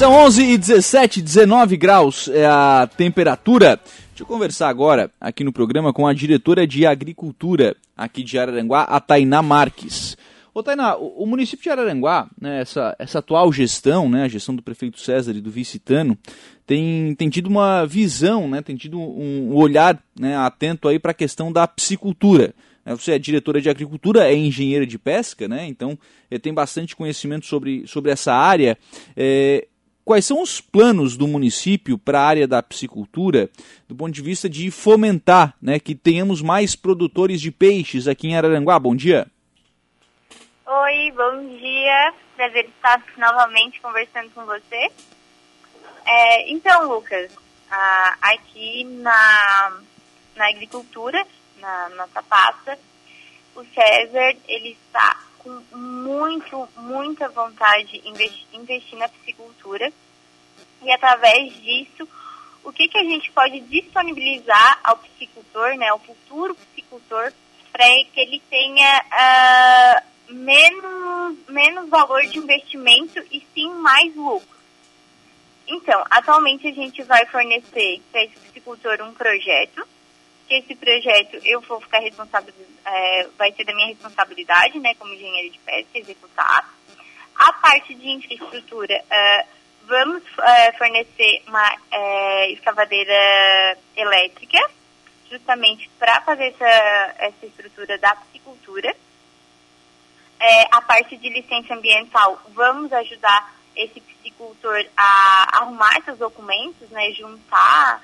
São 11 e 17, 19 graus é a temperatura. Deixa eu conversar agora aqui no programa com a diretora de Agricultura aqui de Araranguá, a Tainá Marques. Ô Tainá, o, o município de Araranguá, né, essa, essa atual gestão, né, a gestão do prefeito César e do vice Tano, tem, tem tido uma visão, né, tem tido um, um olhar né, atento aí para a questão da piscicultura. Né. Você é diretora de agricultura, é engenheira de pesca, né? Então eh, tem bastante conhecimento sobre, sobre essa área. É, quais são os planos do município para a área da piscicultura, do ponto de vista de fomentar né, que tenhamos mais produtores de peixes aqui em Araranguá? Bom dia. Oi, bom dia. Prazer estar novamente conversando com você. É, então, Lucas, aqui na, na agricultura, na nossa pasta, o César ele está com muito, muita vontade de investir, investir na piscicultura. E através disso, o que, que a gente pode disponibilizar ao piscicultor, né, ao futuro piscicultor, para que ele tenha uh, menos, menos valor de investimento e sim mais lucro. Então, atualmente a gente vai fornecer para esse piscicultor um projeto que esse projeto eu vou ficar responsável, é, vai ser da minha responsabilidade, né, como engenheiro de pesca, executar. A parte de infraestrutura, uh, vamos uh, fornecer uma uh, escavadeira elétrica, justamente para fazer essa, essa estrutura da piscicultura. a parte de licença ambiental, vamos ajudar esse piscicultor a arrumar seus documentos, né, juntar,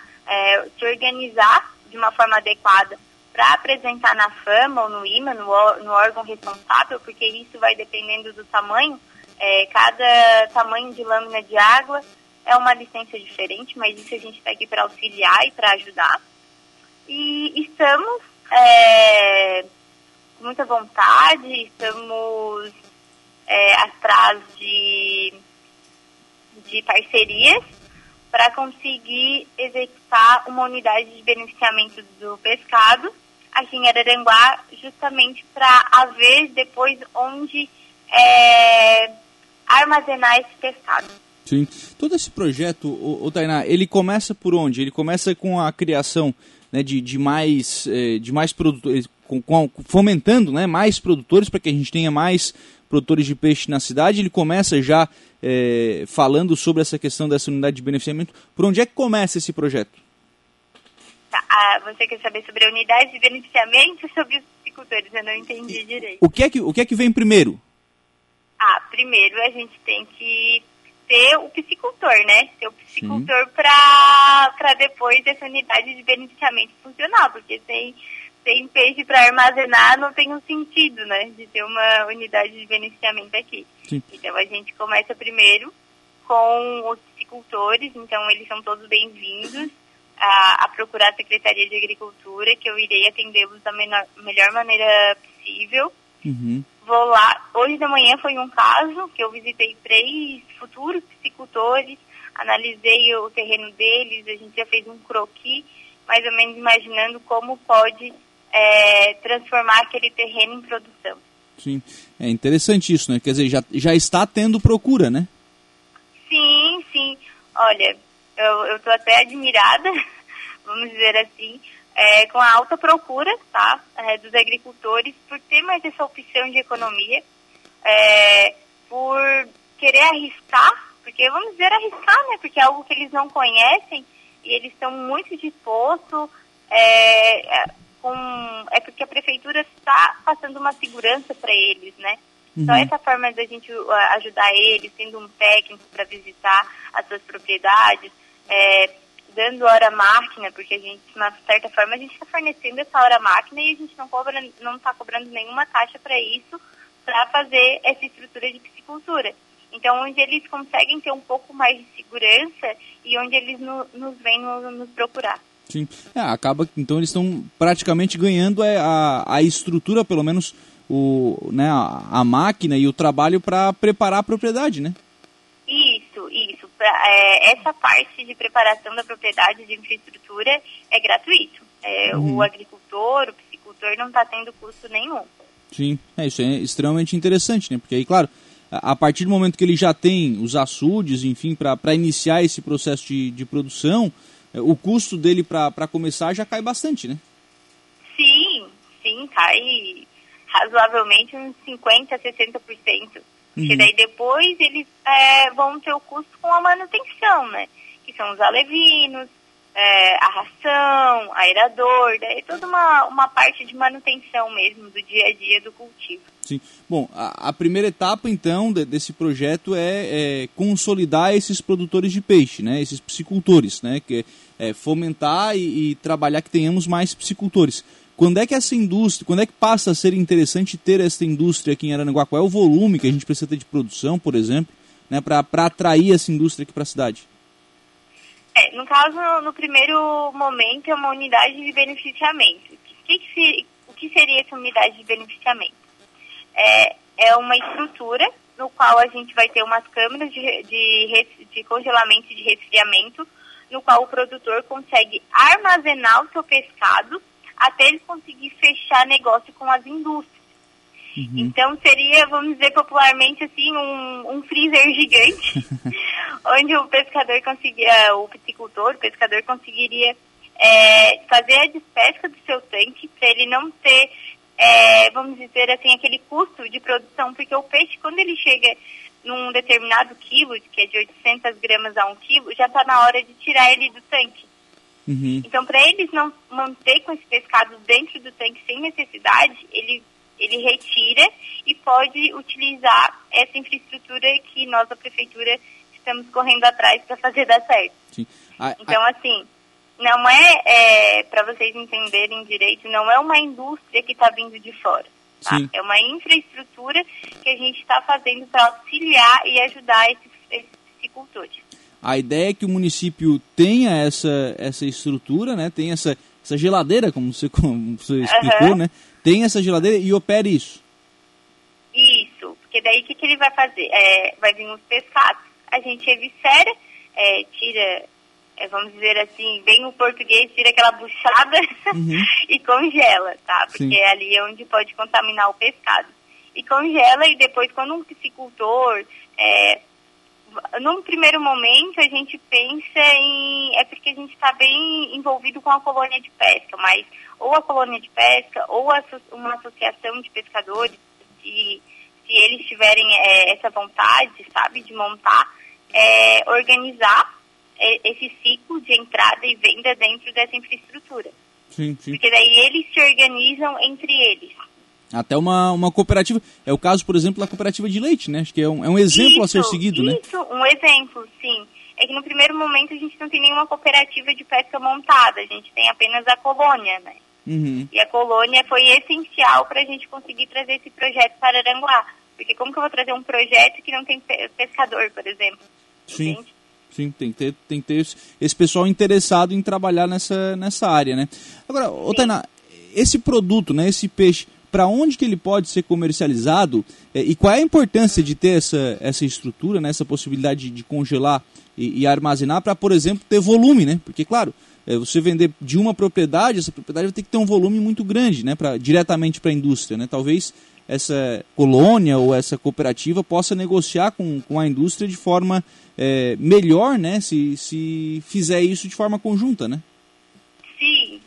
se organizar de uma forma adequada para apresentar na FAMA ou no IMA, no, no, órgão responsável, porque isso vai dependendo do tamanho. É, cada tamanho de lâmina de água é uma licença diferente, mas isso a gente está aqui para auxiliar e para ajudar. E estamos é, com muita vontade, estamos é, atrás de, de parcerias para conseguir executar uma unidade de beneficiamento do pescado aqui em Araranguá, justamente para haver depois onde é, armazenar esse pescado. Sim. Todo esse projeto, o, o Tainá, ele começa por onde? Ele começa com a criação né, de, de, mais, eh, de mais produtores, com, com, fomentando né, mais produtores para que a gente tenha mais produtores de peixe na cidade. Ele começa já é, falando sobre essa questão dessa unidade de beneficiamento. Por onde é que começa esse projeto? Tá, ah, você quer saber sobre a unidade de beneficiamento ou sobre os piscicultores? Eu não entendi direito. O que é que, o que, é que vem primeiro? Ah, primeiro a gente tem que ter o piscicultor, né? Ter o piscicultor para depois essa unidade de beneficiamento funcionar, porque sem sem peixe para armazenar não tem um sentido, né? De ter uma unidade de beneficiamento aqui. Sim. Então a gente começa primeiro com os piscicultores, então eles são todos bem-vindos a, a, procurar a Secretaria de Agricultura, que eu irei atendê-los da menor, melhor maneira possível. Uhum. Vou lá. Hoje de manhã foi um caso que eu visitei três futuros piscicultores, analisei o terreno deles, a gente já fez um croquis, mais ou menos imaginando como pode é, transformar aquele terreno em produção. Sim, é interessante isso, né? Quer dizer, já, já está tendo procura, né? Sim, sim. Olha, eu estou até admirada, vamos dizer assim, é, com a alta procura tá, é, dos agricultores por ter mais essa opção de economia, é, por querer arriscar, porque vamos dizer arriscar, né? Porque é algo que eles não conhecem e eles estão muito dispostos é, com. É porque a prefeitura está passando uma segurança para eles, né? Uhum. Então, essa forma da gente uh, ajudar eles, sendo um técnico para visitar as suas propriedades, é, dando hora máquina, porque a gente, de uma certa forma, a gente está fornecendo essa hora máquina e a gente não cobra, não está cobrando nenhuma taxa para isso, para fazer essa estrutura de piscicultura. Então, onde eles conseguem ter um pouco mais de segurança e onde eles no, nos vêm no, nos procurar. Sim. É, acaba então eles estão praticamente ganhando a, é, a, a estrutura, pelo menos o, né, a, a máquina e o trabalho para preparar a propriedade, né? Isso, isso. Pra, é, essa parte de preparação da propriedade de infraestrutura é gratuito. É, uhum. O agricultor, o piscicultor não está tendo custo nenhum. Sim, é, isso é extremamente interessante, né? Porque aí, claro, a partir do momento que ele já tem os açudes, enfim, para iniciar esse processo de, de produção, o custo dele para começar já cai bastante, né? Sim, sim, cai razoavelmente uns 50%, 60%. Uhum. Porque daí depois eles é, vão ter o custo com a manutenção, né? Que são os alevinos, é, a ração, aerador, daí toda uma, uma parte de manutenção mesmo do dia a dia do cultivo. Sim. Bom, a, a primeira etapa então de, desse projeto é, é, consolidar esses produtores de peixe, né? Esses piscicultores, né? Que é, fomentar e, e trabalhar que tenhamos mais piscicultores. Quando é que essa indústria, quando é que passa a ser interessante ter essa indústria aqui em Aranaguá? Qual é o volume que a gente precisa ter de produção, por exemplo, né, para atrair essa indústria aqui para a cidade? É, no caso, no primeiro momento, é uma unidade de beneficiamento. O que, que, o que seria essa unidade de beneficiamento? É, é uma estrutura no qual a gente vai ter umas câmeras de, de, de congelamento e de resfriamento, no qual o produtor consegue armazenar o seu pescado até ele conseguir fechar negócio com as indústrias. Uhum. Então seria, vamos dizer popularmente assim, um, um freezer gigante, onde o pescador conseguia, o piscicultor, o pescador conseguiria é, fazer a despesca do seu tanque para ele não ter, é, vamos dizer assim, aquele custo de produção, porque o peixe, quando ele chega num determinado quilo, que é de 800 gramas a um quilo, já está na hora de tirar ele do tanque. Uhum. Então, para eles não manter com esse pescado dentro do tanque sem necessidade, ele, ele retira e pode utilizar essa infraestrutura que nós, a prefeitura, estamos correndo atrás para fazer dar certo. A, a... Então, assim, não é, é para vocês entenderem direito, não é uma indústria que está vindo de fora. Tá? É uma infraestrutura que a gente está fazendo para auxiliar e ajudar esses, esses piscicultores. A ideia é que o município tenha essa, essa estrutura, né? Tem essa, essa geladeira, como você, como você explicou, uhum. né? Tem essa geladeira e opere isso. Isso, porque daí o que, que ele vai fazer? É, vai vir os pescados, a gente eviscera, é, tira, é, vamos dizer assim, vem o português, tira aquela buchada uhum. e congela, tá? Porque Sim. ali é onde pode contaminar o pescado. E congela e depois quando um piscicultor é, num primeiro momento, a gente pensa em. É porque a gente está bem envolvido com a colônia de pesca, mas ou a colônia de pesca ou uma associação de pescadores, se, se eles tiverem é, essa vontade, sabe, de montar, é, organizar esse ciclo de entrada e venda dentro dessa infraestrutura. Sim, sim. Porque daí eles se organizam entre eles. Até uma, uma cooperativa. É o caso, por exemplo, da cooperativa de leite, né? Acho que é um, é um exemplo isso, a ser seguido, isso, né? Isso, um exemplo, sim. É que no primeiro momento a gente não tem nenhuma cooperativa de pesca montada, a gente tem apenas a colônia, né? Uhum. E a colônia foi essencial para a gente conseguir trazer esse projeto para Aranguá. Porque como que eu vou trazer um projeto que não tem pescador, por exemplo? Sim. Entende? Sim, tem que ter, tem que ter esse pessoal interessado em trabalhar nessa, nessa área, né? Agora, ô Tainá, esse produto, né, esse peixe, para onde que ele pode ser comercializado é, e qual é a importância de ter essa, essa estrutura, né, essa possibilidade de, de congelar e, e armazenar para, por exemplo, ter volume, né? Porque, claro, é, você vender de uma propriedade, essa propriedade vai ter que ter um volume muito grande, né, pra, diretamente para a indústria, né? Talvez essa colônia ou essa cooperativa possa negociar com, com a indústria de forma é, melhor, né, se, se fizer isso de forma conjunta, né? Sim,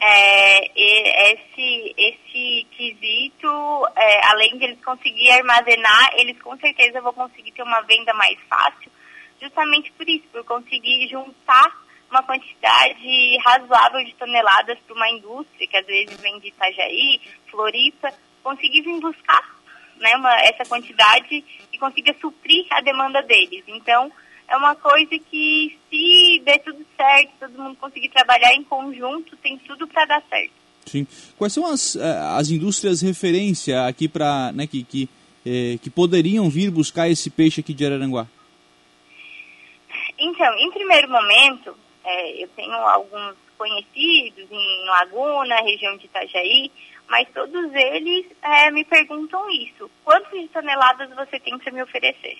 é, esse, esse quesito, é, além de eles conseguirem armazenar, eles com certeza vão conseguir ter uma venda mais fácil, justamente por isso, por conseguir juntar uma quantidade razoável de toneladas para uma indústria, que às vezes vem de Itajaí, Floripa, conseguir vir buscar né, uma, essa quantidade e consiga suprir a demanda deles. Então, é uma coisa que se der tudo certo, todo mundo conseguir trabalhar em conjunto, tem tudo para dar certo. Sim. Quais são as, eh, as indústrias referência aqui para, né, que, que, eh, que poderiam vir buscar esse peixe aqui de Araranguá? Então, em primeiro momento, é, eu tenho alguns conhecidos em Laguna, região de Itajaí, mas todos eles é, me perguntam isso. Quantas toneladas você tem para me oferecer?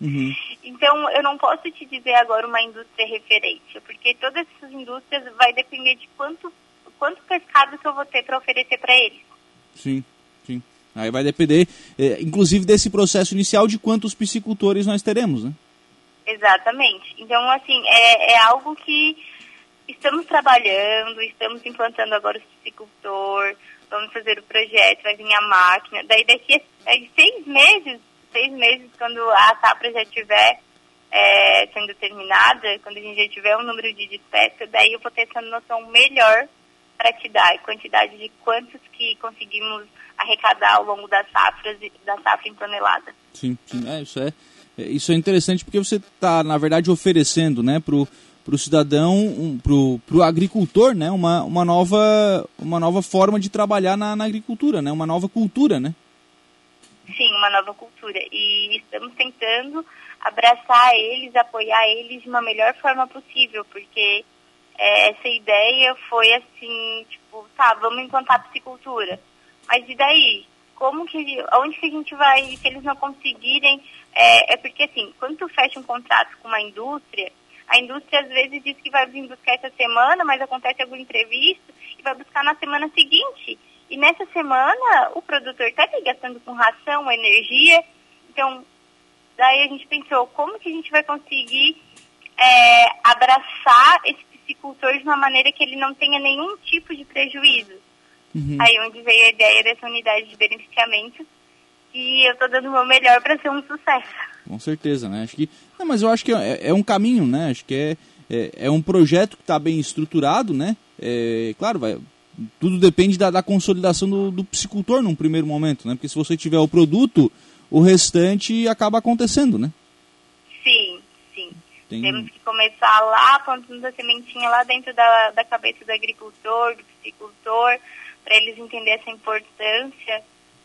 Uhum. Então, eu não posso te dizer agora uma indústria referência, porque todas essas indústrias vai depender de quanto, quanto pescado que eu vou ter para oferecer para eles. Sim, sim. Aí vai depender, é, inclusive, desse processo inicial de quantos piscicultores nós teremos, né? Exatamente. Então, assim, é, é algo que estamos trabalhando, estamos implantando agora o piscicultor, vamos fazer o projeto, vai vir a máquina. Daí daqui a seis meses, seis meses, quando a safra já estiver é, sendo terminada, quando a gente já tiver um número de despesas, daí eu vou ter essa noção melhor para te dar quantidade de quantos que conseguimos arrecadar ao longo das safras da safra em tonelada. Sim, sim. É, isso é, é isso é interessante porque você está, na verdade, oferecendo né, para o cidadão, um, para o agricultor, né, uma, uma, nova, uma nova forma de trabalhar na, na agricultura, né, uma nova cultura, né? Sim, uma nova cultura. E estamos tentando abraçar eles, apoiar eles de uma melhor forma possível, porque é, essa ideia foi assim, tipo, tá, vamos implantar a psicultura. Mas e daí? Como que, onde que a gente vai, se eles não conseguirem, é, é porque assim, quando tu fecha um contrato com uma indústria, a indústria às vezes diz que vai vir buscar essa semana, mas acontece algum imprevisto e vai buscar na semana seguinte. E nessa semana o produtor está gastando com ração, energia. Então, daí a gente pensou, como que a gente vai conseguir é, abraçar esse piscicultor de uma maneira que ele não tenha nenhum tipo de prejuízo? Uhum. Aí onde veio a ideia dessa unidade de beneficiamento e eu estou dando o meu melhor para ser um sucesso. Com certeza, né? Acho que, não, mas eu acho que é, é um caminho, né? Acho que é, é, é um projeto que está bem estruturado, né? É, claro, vai, tudo depende da, da consolidação do, do psicultor num primeiro momento, né? Porque se você tiver o produto, o restante acaba acontecendo, né? Sim, sim. Tem... Temos que começar lá, plantando a sementinha lá dentro da, da cabeça do agricultor, do psicultor, para eles entenderem essa importância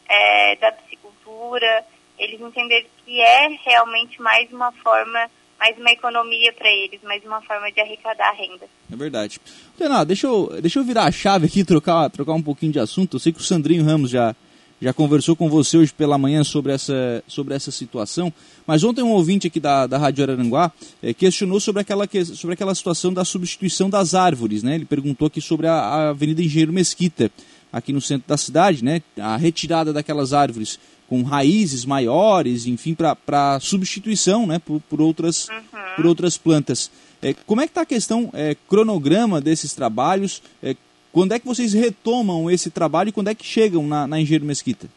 é, da psicultura, eles entenderem que é realmente mais uma forma mais uma economia para eles, mais uma forma de arrecadar renda. É verdade. Renato, deixa eu, deixa eu virar a chave aqui, trocar, trocar um pouquinho de assunto. Eu sei que o Sandrinho Ramos já, já conversou com você hoje pela manhã sobre essa, sobre essa situação, mas ontem um ouvinte aqui da, da Rádio Araranguá é, questionou sobre aquela, sobre aquela situação da substituição das árvores. Né? Ele perguntou aqui sobre a, a Avenida Engenheiro Mesquita, aqui no centro da cidade, né? a retirada daquelas árvores com raízes maiores, enfim, para substituição né, por, por, outras, uhum. por outras plantas. É, como é que está a questão é, cronograma desses trabalhos? É, quando é que vocês retomam esse trabalho e quando é que chegam na, na Engenheiro Mesquita?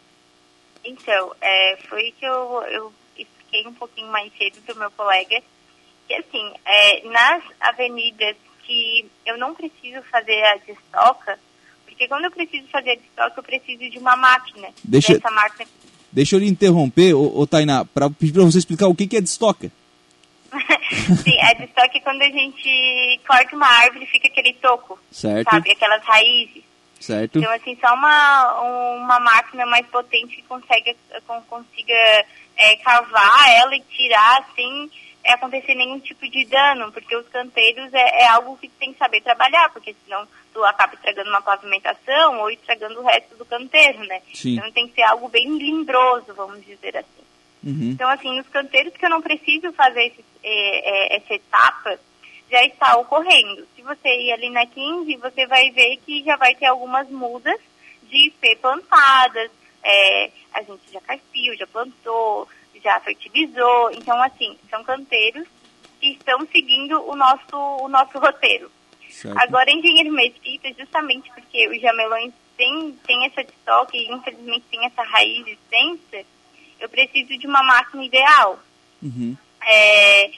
Então, é, foi que eu, eu expliquei um pouquinho mais cedo para o meu colega, que assim, é, nas avenidas que eu não preciso fazer a destoca, porque quando eu preciso fazer a destoca, eu preciso de uma máquina. Deixa... Essa máquina Deixa eu lhe interromper, ô, ô Tainá, para pedir para você explicar o que, que é destoca. Sim, é quando a gente corta uma árvore e fica aquele toco. Certo. Sabe, aquelas raízes. Certo. Então, assim, só uma, uma máquina mais potente que consegue, consiga é, cavar ela e tirar, sem é, acontecer nenhum tipo de dano, porque os canteiros é, é algo que tem que saber trabalhar, porque senão tu acaba estragando uma pavimentação ou estragando o resto do canteiro, né? Sim. Então tem que ser algo bem lindroso, vamos dizer assim. Uhum. Então, assim, nos canteiros que eu não preciso fazer esse, é, é, essa etapa, já está ocorrendo. Se você ir ali na 15, você vai ver que já vai ter algumas mudas de IP plantadas, é, a gente já carpiu, já plantou, já fertilizou. Então, assim, são canteiros que estão seguindo o nosso, o nosso roteiro. Certo. Agora, engenheiro mesquita, justamente porque os jamelões têm, têm essa estoque e infelizmente tem essa raiz extensa, eu preciso de uma máquina ideal. Uhum. É,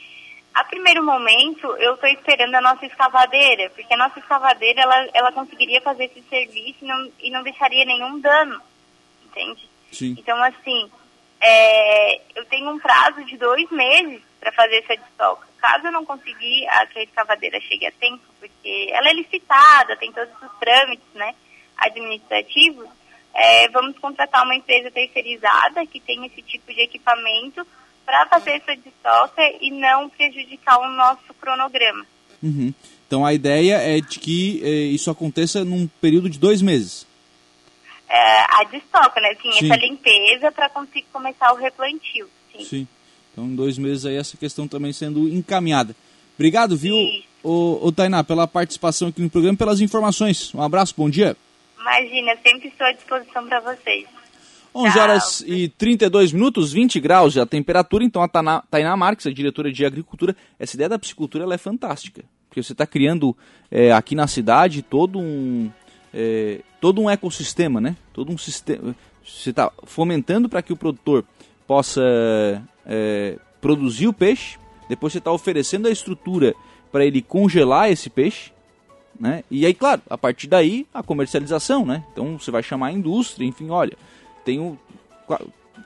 a primeiro momento, eu estou esperando a nossa escavadeira, porque a nossa escavadeira, ela, ela conseguiria fazer esse serviço e não, e não deixaria nenhum dano, entende? Sim. Então, assim, é, eu tenho um prazo de dois meses para fazer essa destoca. Caso eu não conseguir a, que a escavadeira chegue a tempo, porque ela é licitada, tem todos os trâmites né, administrativos, é, vamos contratar uma empresa terceirizada que tem esse tipo de equipamento para fazer essa destoca e não prejudicar o nosso cronograma. Uhum. Então a ideia é de que é, isso aconteça num período de dois meses. É, a destoca, né? Assim, essa limpeza para conseguir começar o replantio. Sim. sim. Então, em dois meses aí, essa questão também sendo encaminhada. Obrigado, viu, o, o Tainá, pela participação aqui no programa pelas informações. Um abraço, bom dia. Imagina, sempre estou à disposição para vocês. 11 horas e 32 minutos, 20 graus a temperatura. Então a Tainá Marques, a diretora de agricultura, essa ideia da piscicultura ela é fantástica. Porque você está criando é, aqui na cidade todo um, é, todo um ecossistema, né? Todo um sistema. Você está fomentando para que o produtor possa é, produzir o peixe. Depois você está oferecendo a estrutura para ele congelar esse peixe. Né? E aí, claro, a partir daí a comercialização, né? Então você vai chamar a indústria, enfim, olha, tem um,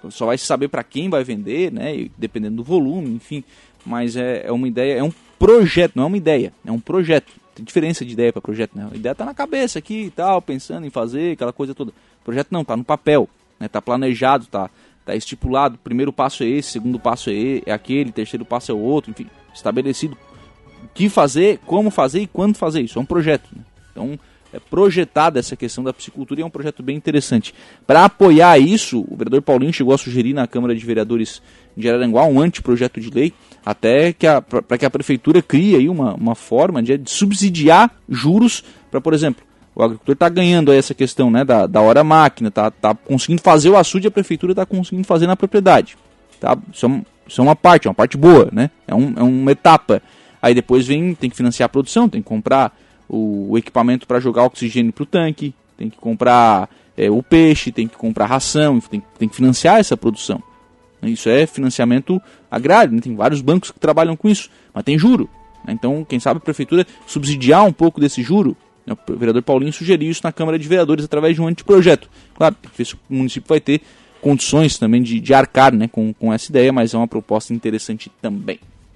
só vai saber para quem vai vender, né? Dependendo do volume, enfim. Mas é, é uma ideia, é um projeto, não é uma ideia, é um projeto. Tem diferença de ideia para projeto, né? A ideia tá na cabeça aqui e tal, pensando em fazer aquela coisa toda. O projeto não, tá no papel, né? Tá planejado, tá, tá estipulado. Primeiro passo é esse, segundo passo é, é aquele, terceiro passo é o outro, enfim, estabelecido o que fazer, como fazer e quando fazer isso. É um projeto. Né? Então, é, projetada essa questão da piscicultura e é um projeto bem interessante. Para apoiar isso, o vereador Paulinho chegou a sugerir na Câmara de Vereadores de Araranguá um anteprojeto de lei, até que para que a prefeitura crie aí uma, uma forma de, de subsidiar juros para, por exemplo, o agricultor está ganhando essa questão né, da, da hora máquina, está tá conseguindo fazer o açude, a prefeitura está conseguindo fazer na propriedade. Tá? Isso, é, isso é uma parte, é uma parte boa, né? é, um, é uma etapa. Aí depois vem, tem que financiar a produção, tem que comprar o, o equipamento para jogar oxigênio para o tanque, tem que comprar é, o peixe, tem que comprar ração, tem, tem que financiar essa produção. Isso é financiamento agrário, né? tem vários bancos que trabalham com isso, mas tem juro. Né? Então, quem sabe a prefeitura subsidiar um pouco desse juro. Né? O vereador Paulinho sugeriu isso na Câmara de Vereadores através de um anteprojeto. Claro, o município vai ter condições também de, de arcar né, com, com essa ideia, mas é uma proposta interessante também.